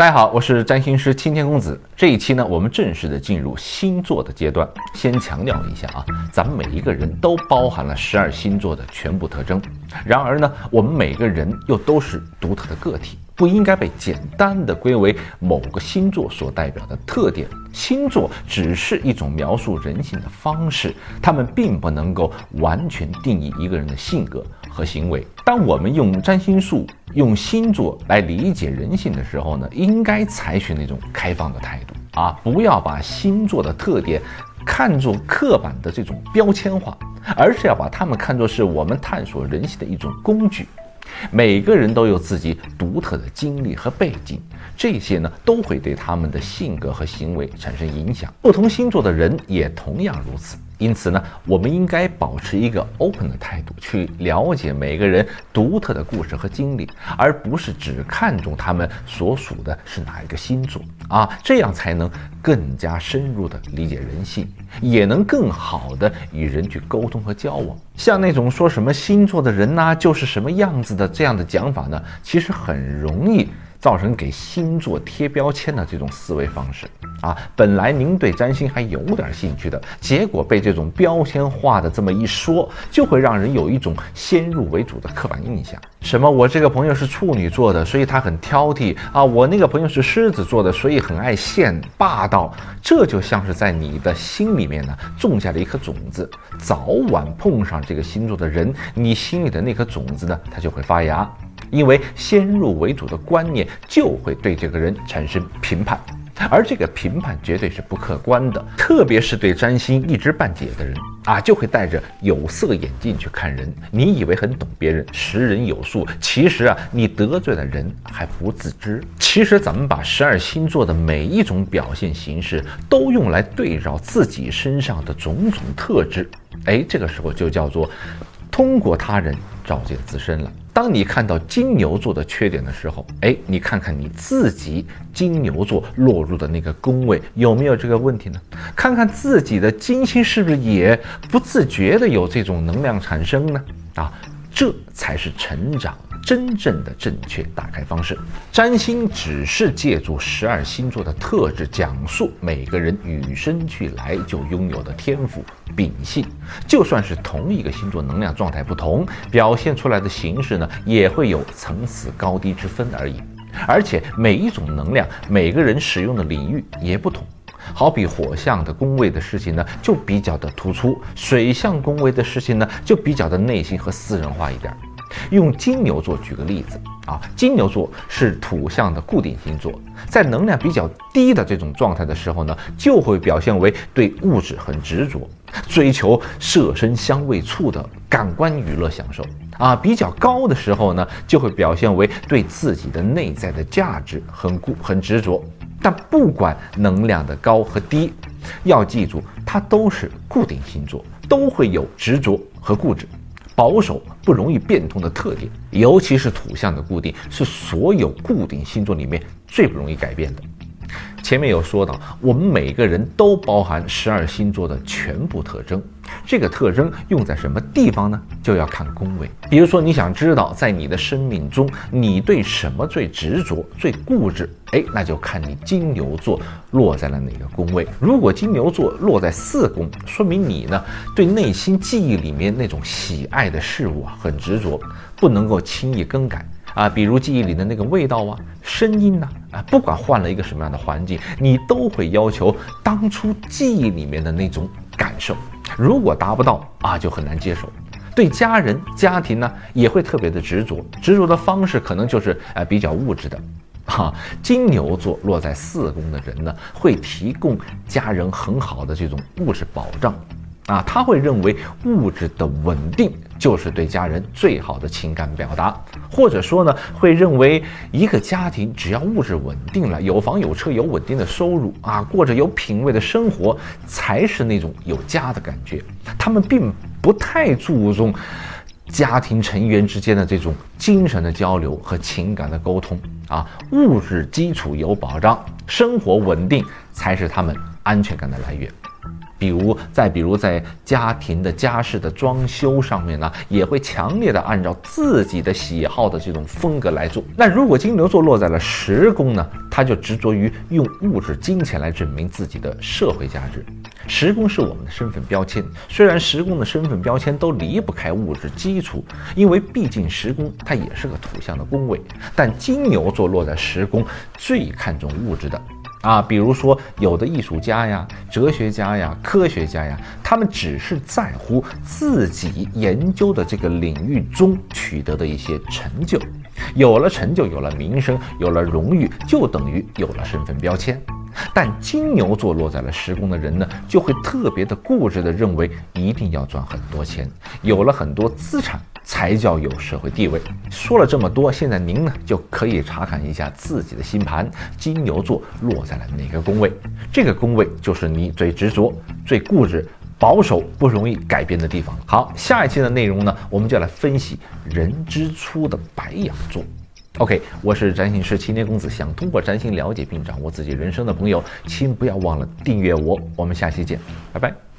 大家好，我是占星师青天公子。这一期呢，我们正式的进入星座的阶段。先强调一下啊，咱们每一个人都包含了十二星座的全部特征。然而呢，我们每个人又都是独特的个体，不应该被简单的归为某个星座所代表的特点。星座只是一种描述人性的方式，它们并不能够完全定义一个人的性格。和行为，当我们用占星术、用星座来理解人性的时候呢，应该采取那种开放的态度啊，不要把星座的特点看作刻板的这种标签化，而是要把它们看作是我们探索人性的一种工具。每个人都有自己独特的经历和背景，这些呢都会对他们的性格和行为产生影响。不同星座的人也同样如此。因此呢，我们应该保持一个 open 的态度，去了解每个人独特的故事和经历，而不是只看重他们所属的是哪一个星座啊，这样才能更加深入的理解人性，也能更好的与人去沟通和交往。像那种说什么星座的人呢，就是什么样子的这样的讲法呢，其实很容易。造成给星座贴标签的这种思维方式啊，本来您对占星还有点兴趣的，结果被这种标签化的这么一说，就会让人有一种先入为主的刻板印象。什么我这个朋友是处女座的，所以他很挑剔啊；我那个朋友是狮子座的，所以很爱现霸道。这就像是在你的心里面呢种下了一颗种子，早晚碰上这个星座的人，你心里的那颗种子呢，它就会发芽。因为先入为主的观念就会对这个人产生评判，而这个评判绝对是不客观的。特别是对占星一知半解的人啊，就会戴着有色眼镜去看人。你以为很懂别人，识人有术，其实啊，你得罪了人还不自知。其实咱们把十二星座的每一种表现形式都用来对照自己身上的种种特质，哎，这个时候就叫做通过他人照见自身了。当你看到金牛座的缺点的时候，哎，你看看你自己金牛座落入的那个宫位有没有这个问题呢？看看自己的金星是不是也不自觉的有这种能量产生呢？啊，这才是成长。真正的正确打开方式，占星只是借助十二星座的特质，讲述每个人与生俱来就拥有的天赋秉性。就算是同一个星座，能量状态不同，表现出来的形式呢，也会有层次高低之分而已。而且每一种能量，每个人使用的领域也不同。好比火象的宫位的事情呢，就比较的突出；水象宫位的事情呢，就比较的内心和私人化一点。用金牛座举个例子啊，金牛座是土象的固定星座，在能量比较低的这种状态的时候呢，就会表现为对物质很执着，追求色身香味触的感官娱乐享受啊；比较高的时候呢，就会表现为对自己的内在的价值很固很执着。但不管能量的高和低，要记住，它都是固定星座，都会有执着和固执。保守不容易变通的特点，尤其是土象的固定，是所有固定星座里面最不容易改变的。前面有说到，我们每个人都包含十二星座的全部特征。这个特征用在什么地方呢？就要看宫位。比如说，你想知道在你的生命中，你对什么最执着、最固执？哎，那就看你金牛座落在了哪个宫位。如果金牛座落在四宫，说明你呢对内心记忆里面那种喜爱的事物啊很执着，不能够轻易更改啊。比如记忆里的那个味道啊、声音呐啊，不管换了一个什么样的环境，你都会要求当初记忆里面的那种感受。如果达不到啊，就很难接受。对家人、家庭呢，也会特别的执着。执着的方式可能就是呃比较物质的。哈，金牛座落在四宫的人呢，会提供家人很好的这种物质保障。啊，他会认为物质的稳定就是对家人最好的情感表达，或者说呢，会认为一个家庭只要物质稳定了，有房有车有稳定的收入啊，过着有品位的生活，才是那种有家的感觉。他们并不太注重家庭成员之间的这种精神的交流和情感的沟通啊，物质基础有保障，生活稳定才是他们安全感的来源。比如再比如在家庭的家事的装修上面呢，也会强烈的按照自己的喜好的这种风格来做。那如果金牛座落在了十宫呢，他就执着于用物质金钱来证明自己的社会价值。十宫是我们的身份标签，虽然十宫的身份标签都离不开物质基础，因为毕竟十宫它也是个土象的宫位，但金牛座落在十宫最看重物质的。啊，比如说有的艺术家呀、哲学家呀、科学家呀，他们只是在乎自己研究的这个领域中取得的一些成就，有了成就，有了名声，有了荣誉，就等于有了身份标签。但金牛座落在了十宫的人呢，就会特别的固执的认为一定要赚很多钱，有了很多资产。才叫有社会地位。说了这么多，现在您呢就可以查看一下自己的星盘，金牛座落在了哪个宫位？这个宫位就是你最执着、最固执、保守、不容易改变的地方。好，下一期的内容呢，我们就来分析人之初的白羊座。OK，我是占星师青年公子，想通过占星了解并掌握自己人生的朋友，请不要忘了订阅我。我们下期见，拜拜。